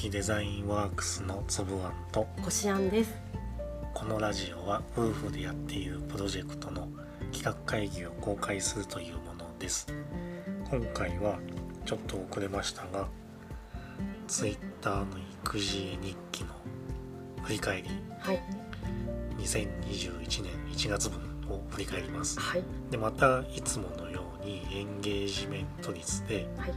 木デザインワークスのつぶあんとこしあんです。このラジオは夫婦でやっているプロジェクトの企画会議を公開するというものです。今回はちょっと遅れましたが Twitter の育児日記の振り返り。はい。2021年1月分を振り返ります。はい。でまたいつものようにエンゲージメント率ではい。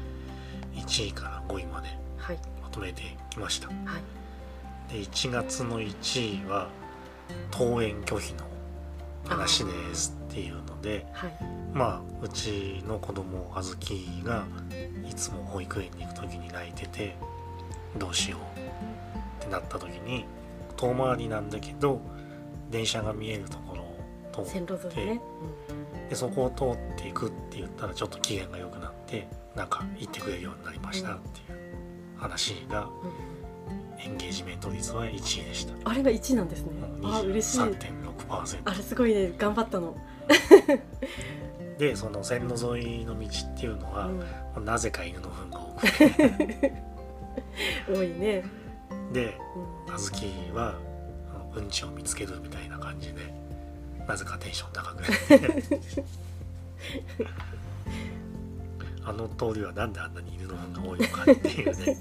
1位から5位まではいまとめてきましたはい。で1月の1位は登園拒否の話ですっていうのではいまあうちの子供あずきがいつも保育園に行く時に泣いててどうしようってなった時に遠回りなんだけど電車が見えるところを通って沿いね。でそこを通っていくって言ったらちょっと機嫌が良くなってなんか行ってくれるようになりましたっていう話がエンゲージメント率は1位でした。あれが一位なんですね。あ嬉しい。23.6%あれすごいね頑張ったの。でその線路沿いの道っていうのは、うんなぜか犬の糞が多くて多いね。でうんあずきはうんちを見つけるみたいな感じでなぜかテンション高くなってあの通りはなんであんなに犬の糞が多いのかっていうね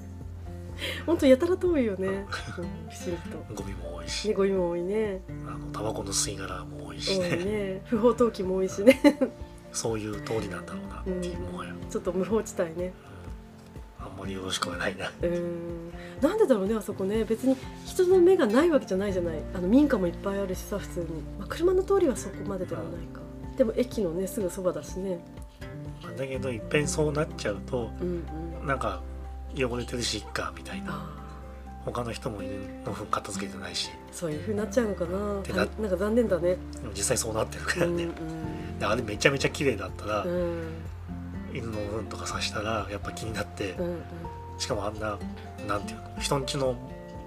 本当やたらと多いよね。うん不思議と。ゴミも多いし。ねゴミも多いね。あのタバコの吸い殻も多いしね。ね。不法投棄も多いしね。そういう通りなんだろうな。っていうもはや、ちょっと無法地帯ね。うん。あんまりよろしくはないな。うん。なんでだろうねあそこね。別に人の目がないわけじゃないじゃない。あの民家もいっぱいあるしさ普通に、まあ、車の通りはそこまでではないか。でも駅のねすぐそばだしね。だけどいっぺんそうなっちゃうとうんうん。なんか汚れてるしいっかみたいな。あ他の人も犬の糞片付けてないし。ーそういう風になっちゃうのかな。てなんか残念だね。でも実際そうなってるからね、うんうんであれめちゃめちゃ綺麗だったら、うん。犬の糞とかさしたらやっぱ気になって、うんしかもあんななんていうの人んちの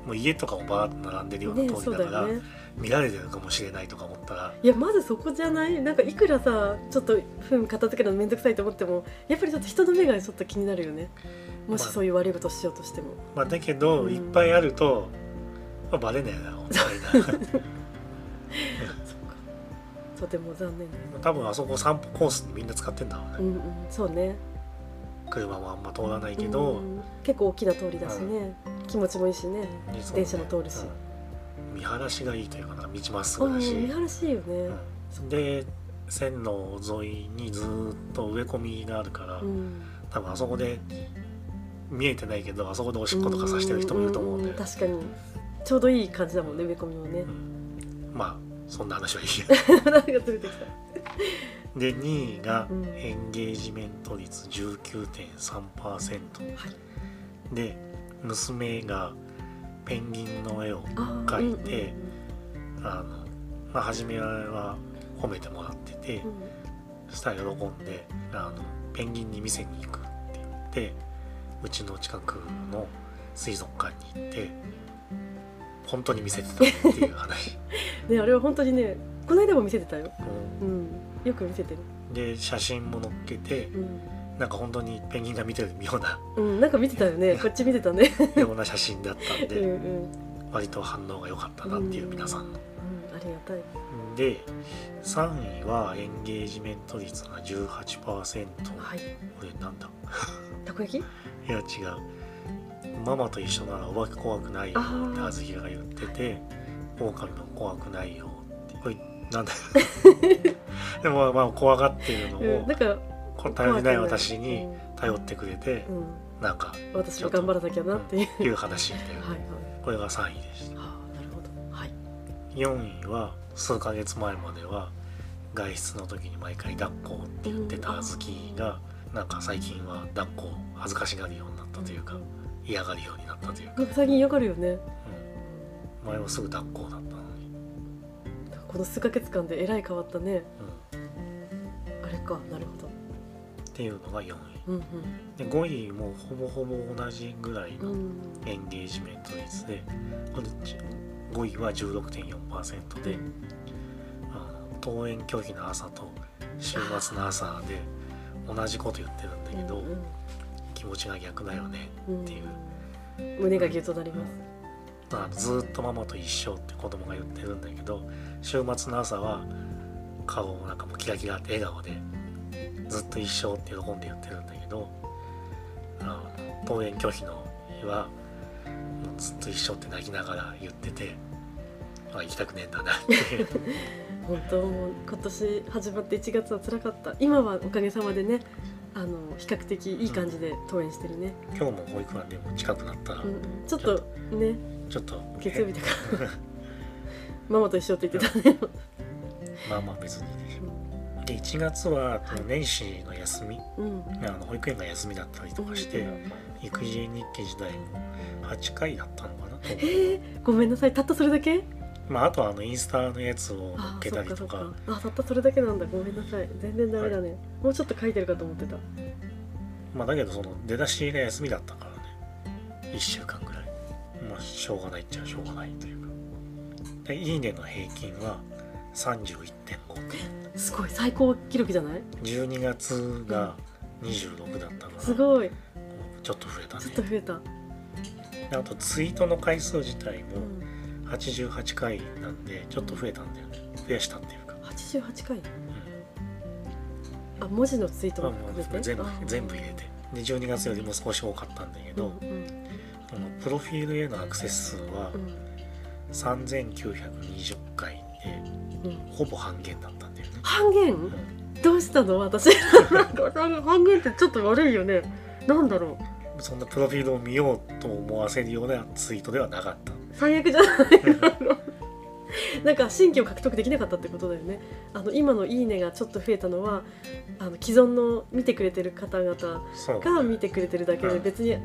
もう家とかもバーッと並んでるような通りだから、ね。見られてるかもしれないとか思ったら。いやまずそこじゃない？なんかいくらさちょっと糞片付けるの面倒くさいと思ってもやっぱりちょっと人の目がちょっと気になるよねもしまあそういう悪いことしようとしても、まあだけど、うん。いっぱいあると、まあ、バレねえな 本当になとても残念だよ多分あそこ散歩コースにみんな使ってんだろうね、うんうんそうね。車もあんま通らないけど、うん結構大きな通りだしね、気持ちもいいしね。でそうね。電車も通るし。うん。見晴らしがいいというかな道まっすぐだし、見晴らしいよね。うん。で線路沿いにずーっと植え込みがあるから、うん。多分あそこで見えてないけどあそこでおしっことかさしてる人もいると思うんだよ、ん確かに。ちょうどいい感じだもんね植え込みもね。うんまあそんな話はいいや。何が連れてきた。で2位がうん。エンゲージメント率19.3%、で娘がペンギンの絵を描いてあの、まあ、初めは褒めてもらってて、うん。うんそしたら喜んであのペンギンに店に行くって言ってうちの近くの水族館に行って本当に見せてたっていう話、ねあれは本当にねこの間も見せてたよ。ううん。よく見せてる。んで写真も載っけてうん、なんか本当にペンギンが見てるような。うん、なんか見てたよね。こっち見てたね。ような写真だったんうんでうん。割と反応が良かったなっていう皆さんの。うんありがたい。で3位はエンゲージメント率が18%、はい。これなんだ？たこ焼き？いや違う。ママと一緒ならお化け怖くないよ。ってあずきが言ってて狼も怖くないよってこれなんだ でもまあ怖がってるのうん、をなんかこの頼りない私にうん頼ってくれてうん。なんか私も頑張らなきゃなっていう、いう話みたいな。はいはい。これが3位でした。ああなるほど。はい。4位は数ヶ月前までは外出の時に毎回抱っこって言ってたあずきがなんか最近は抱っこを恥ずかしがるようになったというか嫌がるようになったというか。なんか最近嫌がるよね。うん。前はすぐ抱っこだったのに、この数ヶ月間でえらい変わったね。うん、あれかなるほど。っていうのが4位。うんで5位もほぼほぼ同じぐらいのうん。うんエンゲージメント率でこれ5位は16.4%で、あの登園拒否の朝と週末の朝で同じこと言ってるんだけど、うん気持ちが逆だよねうんっていう。胸がギュッとなります。あのずーっとママと一緒って子供が言ってるんだけど週末の朝は顔なんかもうキラキラって笑顔でずっと一緒って喜んで言ってるんだけどあの登園拒否の日はもうずっと一緒って泣きながら言っててあ行きたくねえんだなっていう 本当今年始まって1月は辛かった。今はおかげさまでねあの比較的いい感じで登園してるね、今日も保育園でも近くなったらうんうん、ちょっとね。ちょっと月曜日だから。ママと一緒って言ってたね。まあまあ別にねで1月は年始の休み。うん。あの保育園が休みだったりとかして、育児日記自体も8回だったのかなとえー、ごめんなさい。たったそれだけ？まああとはあのインスタのやつを載あっけたりとか。あたったそれだけなんだ。ごめんなさい。全然ダメだね、もうちょっと書いてるかと思ってた。まあだけどその出だしが休みだったからね。1週間ぐらい。まあしょうがないっちゃしょうがないというか。でいいねの平均は31.5すごい。最高記録じゃない？12月が26だったから。すごい。ちょっと増えたちょっとね増えた、であとツイートの回数自体もうん、88回なんでちょっと増えたんだよね。増やしたっていうか、88回？うん。あ文字のツイートまあも含全部全部入れて。で12月よりも少し多かったんだけど、うんうん。このプロフィールへのアクセス数は3920回でうん。うんほぼ半減だったんだよね、半減？うん。どうしたの？私。半減ってちょっと悪いよね。なんだろう。そんなプロフィールを見ようと思わせるようなツイートではなかった最悪じゃないのなんか新規を獲得できなかったってことだよね。あの今の「いいね」がちょっと増えたのはあの既存の見てくれてる方々が見てくれてるだけでうん。別に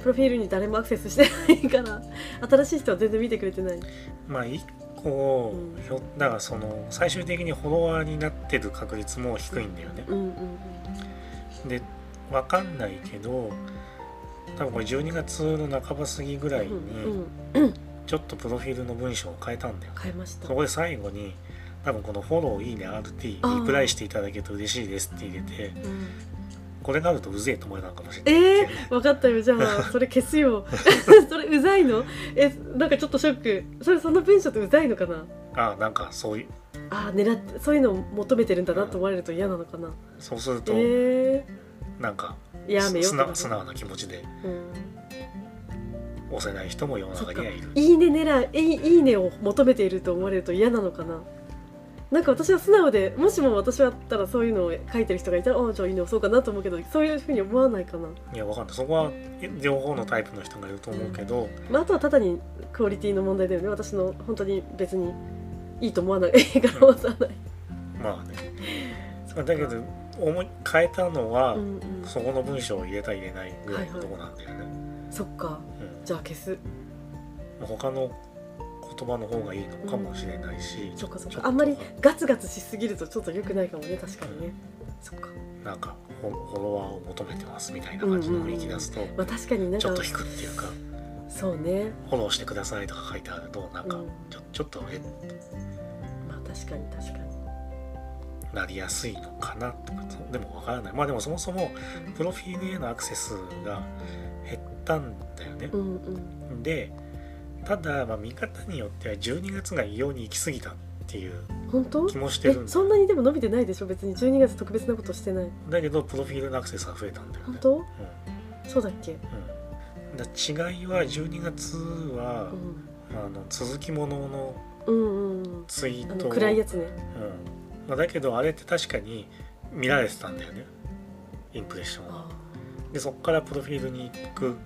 プロフィールに誰もアクセスしてないから新しい人は全然見てくれてない。まあ一個、うん。ひょだからその最終的にフォロワーになってる確率も低いんだよね、うんうん。でわかんないけど多分これ12月の半ば過ぎぐらいうんにうんちょっとプロフィールの文章を変えたんだよ。変えました。そこで最後に多分このフォローいいね RT リプライしていただけると嬉しいですって入れてうん。これがあるとうぜえと思えたのかもしれない。えー、分かったよ。じゃあ それ消すよ。それうざいの？えなんかちょっとショック。それその文章ってうざいのかな？あなんかそういう。あー狙ってそういうのを求めてるんだなと思われると嫌なのかな。そうするとえなんかー、やめよ素う直素直な気持ちで。うん、押せない人も世の中にはいる。いいね狙いいいいねを求めていると思われると嫌なのかな。なんか私は素直でもしも私だったらそういうのを書いてる人がいたらああじゃあいいね押そうかなと思うけどそういうふうに思わないかな、いやわかんない。そこは両方のタイプの人がいると思うけど、まあ、あとはただにクオリティの問題だよね。私の本当に別にいいと思わない。から押さない、まあね。だけど思い変えたのは、うんうん、そこの文章を入れた入れないぐらいのとこなんだよね、そっか。うん。じゃあ消す。まあ他の言葉の方がいいのかもしれないし、そっかそっちょっとかあんまりガツガツしすぎるとちょっと良くないかもね確かにね。そっか。なんかフォロワーを求めてますみたいな感じの雰囲気出すと、まあ確かになんかちょっと引くっていうかそうね。フォローしてくださいとか書いてあるとなんかうん。ちょ,、ちょっとえまあ確かに確かになりやすいのかなとかでもわからない。まあでもそもそもプロフィールへのアクセスが減ったんだよね。う、んうん。でただ、まあ、見方によっては12月が異様に行き過ぎたっていう気もしてえるんだそんなにでも伸びてないでしょ？別に12月特別なことしてない。だけどプロフィールのアクセスが増えたんだよね、本当？うん。そうだっけ？うん、だ違いは12月はう、ん。あの続きもののうんうんうん。ツイあートをの暗いやつね。うんまあ、だけどあれって確かに見られてたんだよね。インプレッションはあでそこからプロフィールに行く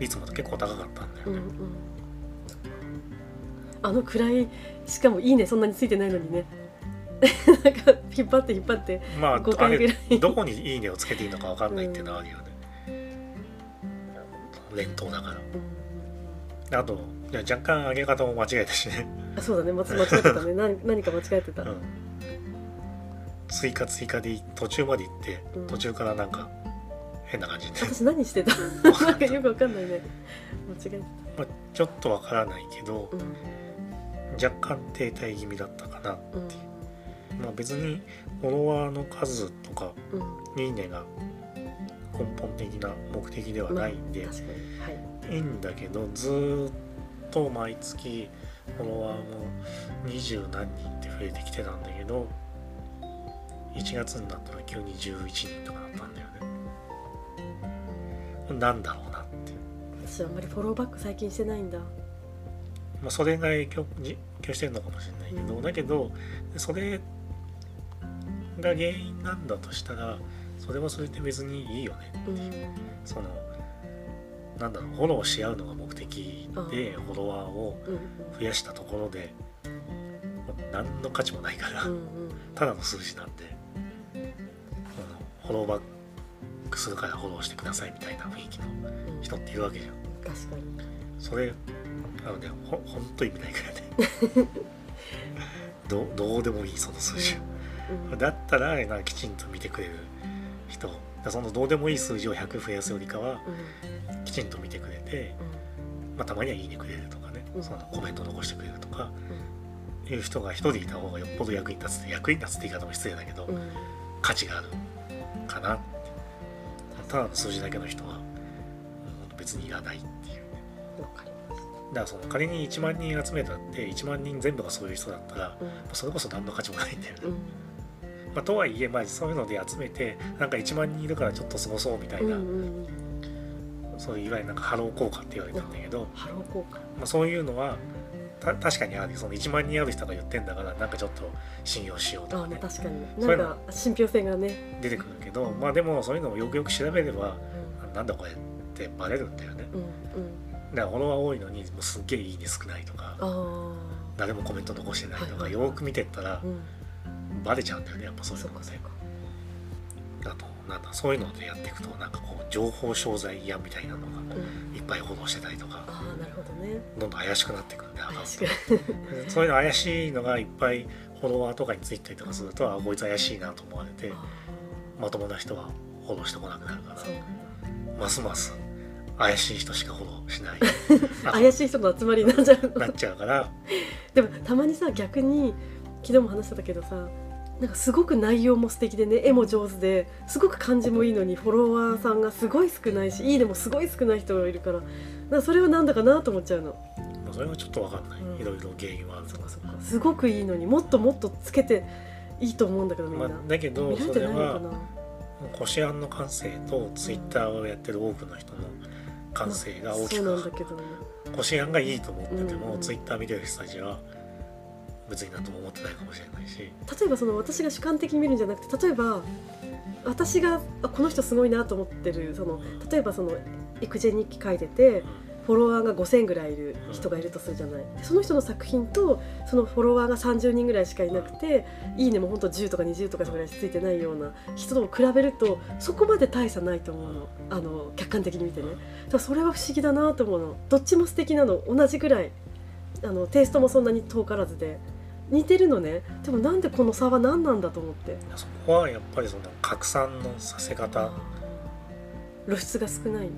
率も結構高かったんだよね、ーうんうん。あの暗いしかもいいねそんなについてないのにね。なんか引っ張って引っ張ってまあ5あれ回ぐらい。どこに「いいね」をつけていいのか分かんないっていうのはあるよね、連投だから。うんあと若干上げ方も間違えたしね、あそうだね。間違えてたね。何何か間違えてた、うん、追加追加で途中まで行ってうん。途中からなんか変な感じに、私何してた？なんかよくわかんないね。間違えてまあ、ちょっと分からないけどたうん。若干停滞気味だったかなう。ん。まあ別にフォロワーの数とかうん。いいねが根本的な目的ではないんで、まあはい。いいんだけどずーっと毎月フォロワーも二十何人って増えてきてたんだけど1月になったら急に11人とかだったんだよね。なんだろうなって私あんまりフォローバック最近してないんだ。まあ、それが影響じ影響してるのかもしれないけど、うん。だけどそれが原因なんだとしたらそれはそれで別にいいよねう。ん。そのなんだろうフォローし合うのが目的であフォロワーをうん増やしたところでもう何の価値もないから、うんうん。ただの数字なんでフォローバックするからフォローしてくださいみたいな雰囲気のうん人っているわけじゃん。確かに。それあのねほほんと意味ないからね。どどうでもいいその数字は。うん。だったらなきちんと見てくれる人。そのどうでもいい数字を100増やすよりかはうん。きちんと見てくれて、まあ、たまには「いいね」くれるとかね、うん。そのコメント残してくれるとか。うん。いう人が一人いた方がよっぽど役に立つ役に立つって言い方も失礼だけど、うん。価値があるかな。ただの数字だけの人は、うん別にいらないっていう。ねだからその仮に1万人集めたって1万人全部がそういう人だったらうん。それこそ何の価値もないんだよね、うん。まあ、とはいえ、まあ、そういうので集めてなんか1万人いるからちょっとすごそうみたいうんな、うん。そういういわゆるなんかハロー効果って言われたんだけど、ハロー効果。まあ、そういうのはた確かにあるその1万人ある人が言ってんだからなんかちょっと信用しようとかね。確かに。なんか信憑性がね。出てくるけどまあでもそういうのをよくよく調べればうん。なんだこれってバレるんだよね。うんうん。だからフォロワー多いのにもうすっげえいいね少ないとかあ誰もコメント残してないとかはいはいよく見てったらあうん。バレちゃうんだよねやっぱそういうのって。そっかそっか。あとなんだそういうのでやっていくとなんかこう情報商材屋みたいなのがうん。いっぱいフォローしてたりとかああなるほどね。どんどん怪しくなっていくんでそういうの怪しいのがいっぱいフォロワーとかについたりとかするとあこいつ怪しいなと思われてあまともな人はフォローしてこなくなるからますます怪しい人しかフォローしない。だ 怪しい人の集まりになっちゃうなっちゃうから。でもたまにさ逆に昨日も話してたけどさなんかすごく内容も素敵でね絵も上手ですごく感じもいいのにフォロワーさんがすごい少ないしいいねもすごい少ない人がいるからなそれはなんだかなと思っちゃうの。まあそれはちょっとわかんない、うん。いろいろ原因はあるとかそっか。すごくいいのにもっともっとつけていいと思うんだけどみんな、まあ、だけどそれはなこしあんの感性とツイッターをやってる多くの人の感性が大きそうなんくだけどね。こしあんがいいと思ってても、うんうん。ツイッター見てる人たちは別になんとも思ってないかもしれないし。例えばその私が主観的に見るんじゃなくて例えば私があこの人すごいなと思ってるその例えばその育児日記書いててフォロワーが5,000ぐらいいる人がいるとするじゃない。でその人の作品とそのフォロワーが30人ぐらいしかいなくていいねも本当10とか20とかぐらいしついてないような人と比べるとそこまで大差ないと思うの。あの客観的に見てね。だからそれは不思議だなと思うの。どっちも素敵なの。同じぐらい。あのテイストもそんなに遠からずで似てるのね。でもなんでこの差は何なんだと思って。そこはやっぱりその拡散のさせ方。だか露出が少ない。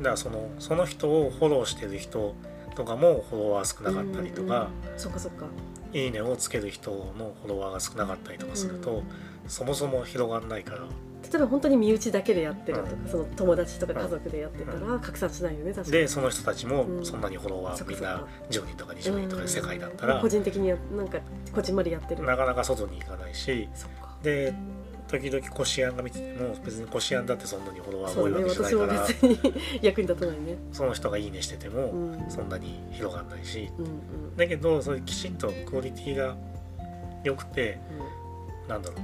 らそのその人をフォローしてる人とかもフォロワー少なかったりとか、うんうん。そっかそっか。いいねをつける人のフォロワーが少なかったりとかすると、うん。そもそも広がんないから例えば本当に身内だけでやってるとか、うその友達とか家族でやってたら拡散しないよね確かに。でその人たちもうん。そんなにフォロワーみんなそっかそっか。10人とか20人とかで世界だったら。うん。個人的にやなんかこじんまりやってる。なかなか外に行かないし。で時々こしあんが見てても別にこしあんだってそんなにフォロワー多いわけじゃない私もから別に役に立たないね。その人がいいねしててもうん。そんなに広がんないし。うんうん。だけどそれきちんとクオリティが良くてなんだろ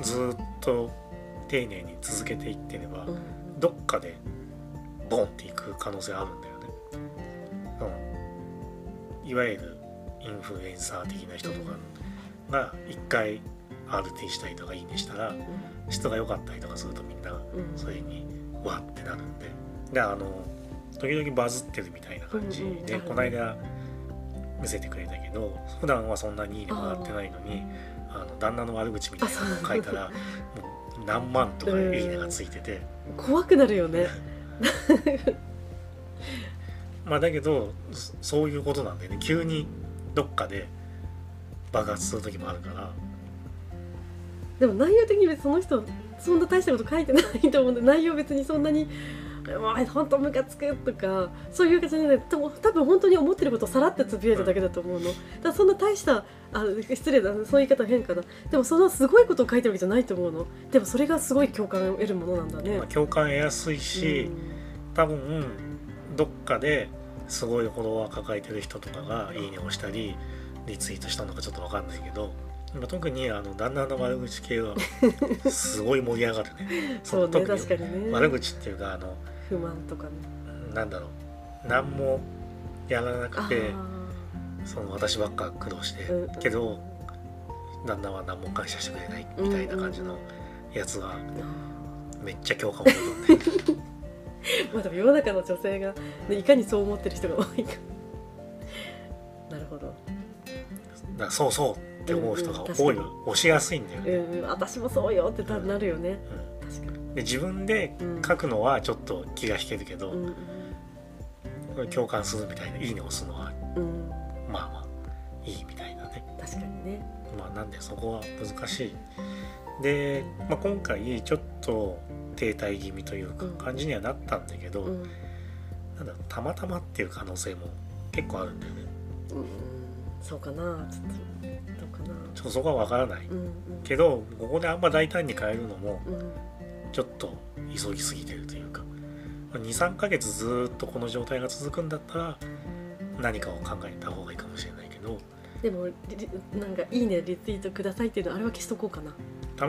う。ずーっと丁寧に続けていってればうん。うんどっかでボンっていく可能性あるんだよね。うん、いわゆるインフルエンサー的な人とかが一回 RT したりとかいいねしたら質が良かったりとかするとみんなうん。それにわってなるんで。であの時々バズってるみたいな感じうんうんで、この間見せてくれたけど普段はそんなにいいねもらってないのにあの旦那の悪口みたいなのを書いたら 何万とかいいねがついてて。怖くなるよね。まあだけどそそういうことなんでね。急にどっかで爆発する時もあるから。でも内容的に別にその人そんな大したこと書いてないと思うんで内容別にそんなにうわ本当ムカつくとかそういう感じじゃない多分多分本当に思ってることをさらってつぶやいただけだと思うの。だそんな大したあ失礼だそういう言い方変かな。でもそのすごいことを書いてるわけじゃないと思うの。でもそれがすごい共感を得るものなんだね。まあ、共感得やすいし、多分どっかですごいフォロワー抱えてる人とかが「いいね」をしたりリツイートしたのかちょっと分かんないけど、まあ、特にあの旦那の悪口系は すごい盛り上がるね。そうね確かにね。悪口っていうかあの不満とかね。なんだろう。何もやらなくてあその私ばっか苦労してーうん。けど旦那は何も感謝してくれないみたいな感じのやつはあめっちゃ共感を得るんでー まあでも世の中の女性が、ね、いかにそう思ってる人が多いか。なるほど。だからそうそうって思う人がうんうん多い確か押しやすいんだよね。うんうん私もそうよってなるよね。うん。確かにで自分で書くのはちょっと気が引けるけど、うん。共感するみたいな「いいね」を押すのはうん。うんまあまあいいみたいなね。確かにね。まあなんでそこは難しい。で、まあ、今回ちょっと停滞気味というかうん。感じにはなったんだけど、うん。なんだたまたまっていう可能性も結構あるんだよね。うん。そうかな。ちょっとどうかな。ちょっとそこは分からないうんうん。けどここであんま大胆に変えるのもうんちょっと急ぎすぎてるというか23ヶ月ずーっとこの状態が続くんだったら何かを考えた方がいいかもしれないけどでもなんか「いいね」リツイートくださいっていうのあれは消しとこうかな、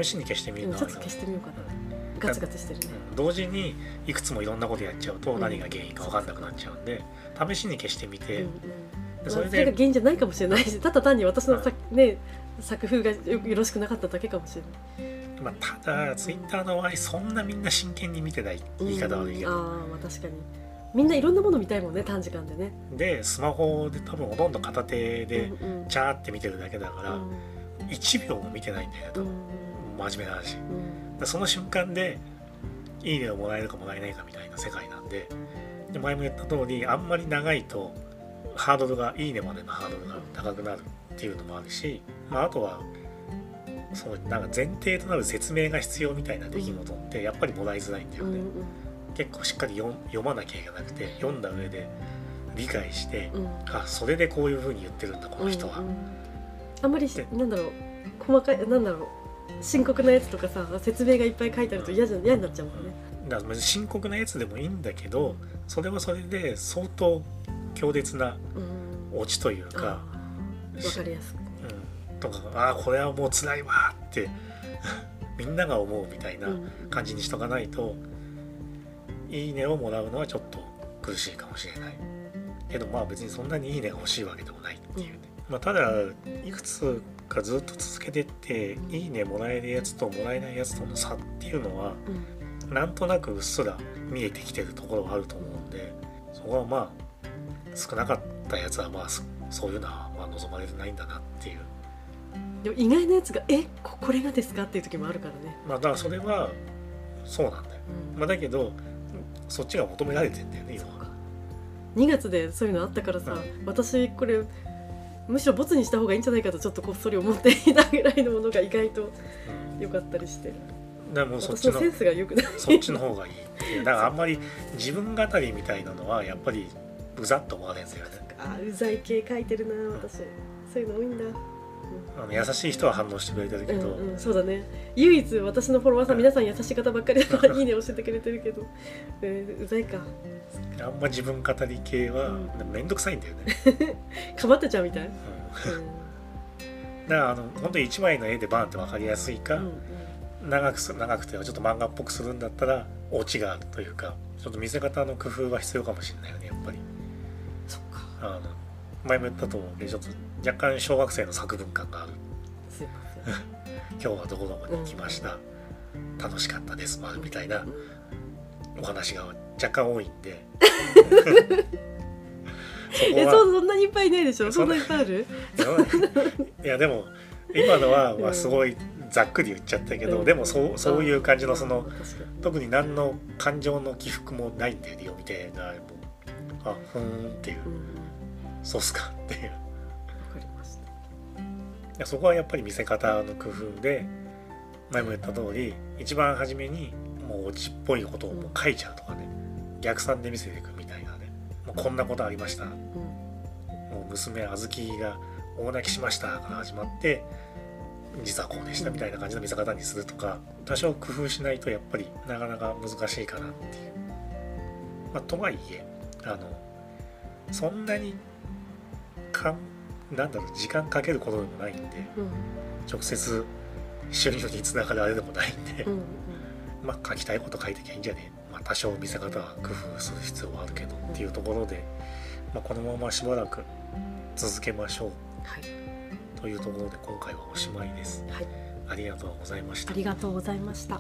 試しに消してみるうん、のちょっと消してみようかな。うん。ガツガツしてるね。うん。同時にいくつもいろんなことやっちゃうとうん何が原因か分かんなくなっちゃうんで試しに消してみて、うんうん。でそれがで、原因じゃないかもしれないしただ単に私のさ、ね、作風がよよろしくなかっただけかもしれない。まあ、ただツイッターの場合そんなみんな真剣に見てない言い方悪いけど、うんああまあ確かに。みんないろんなもの見たいもんね短時間でね。でスマホで多分ほとんど片手でうんうん。チャーって見てるだけだから、うん。1秒も見てないんだよね多うん分、真面目な話。うん。でその瞬間で「いいね」をもらえるかもらえないかみたいな世界なんでで前も言った通りあんまり長いとハードルが「いいね」までのハードルが高くなるっていうのもあるし、まあ、あとはそうなんか前提となる説明が必要みたいな出来事ってやっぱりもらいづらいんだよね、うん結構しっかり読読まなきゃいけなくて読んだ上で理解して、うん。うんあそれでこういう風に言ってるんだこの人は、うんうんあんまりなんだろう細かいなんだろう深刻なやつとかさ説明がいっぱい書いてあると嫌じゃ嫌になっちゃうもんね。だから深刻なやつでもいいんだけどそれはそれで相当強烈なうんオチというか、あーわかりやすとかああこれはもう辛いわって みんなが思うみたいなうん。感じにしとかないと「いいね」をもらうのはちょっと苦しいかもしれない。けどまあ別にそんなに「いいね」が欲しいわけでもないっていうね、まあ、ただいくつかずっと続けてって「いいね」もらえるやつともらえないやつとの差っていうのはうん。なんとなくうっすら見えてきてるところはあると思うんでそこはまあ少なかったやつはまあそそういうのはまあ望まれてないんだなっていうでも意外なやつが「えここれがですか?」っていう時もあるからね、まあだからそれはそうなんだよ、うん。まあ、だけどそっちが求められてんだよね今は。2月でそういうのあったからさ、うん。私これむしろボツにした方がいいんじゃないかとちょっとこっそり思っていたぐらいのものが意外とうん。良かったりして。でもうそっちのセンスが良くない。そっちの方がいいだからあんまり自分語りみたいなのはやっぱりうざっと思われるんですよね。あうざい系書いてるな私。そういうの多いんだあの優しい人は反応してくれてるけど、うんうん、そうだね。唯一私のフォロワーさん皆さん優しい方ばっかりだから いいね教えてくれてるけど、えーうざいか。あんま自分語り系はうん。めんどくさいんだよね、かまってちゃうみたい、うん。う んだからあの本当に1枚の絵でバーンって分かりやすいか、うん長くす長くてはちょっと漫画っぽくするんだったらオチがあるというかちょっと見せ方の工夫は必要かもしれないよねやっぱり。そっか。あの前も言ったと思うけどちょっと若干小学生の作文感がある。すいません。今日はどこどこに行きました、楽しかったですまるみたいなうん。お話が若干多いんで えそうそんなにいっぱいいないでしょ？そんないっぱいある？はいやでも今のは まあすごいざっくり言っちゃったけど、うん。でもそうそういう感じのその特に何の感情の起伏もないんだよね読み手がもうあふーんっていう。うんうん。そうっすかっていうそこはやっぱり見せ方の工夫で前も言った通り一番初めにもうオチっぽいことをもう書いちゃうとかね。逆算で見せていくみたいなね。もうこんなことありました。うん。もう娘あずきが大泣きしました。から始まって実はこうでしたみたいな感じの見せ方にするとか多少工夫しないとやっぱりなかなか難しいかなっていう。まあ、とはいえあのそんなにかんなんだろう時間かけることでもないんでうん直接収入につながるあれでもないんで、うんまあ書きたいこと書いてきゃいいんじゃねまあ多少見せ方は工夫する必要はあるけどっていうところで、まあ、このまましばらく続けましょうはいというところで今回はおしまいです。はいありがとうございましたあ。りがとうございました。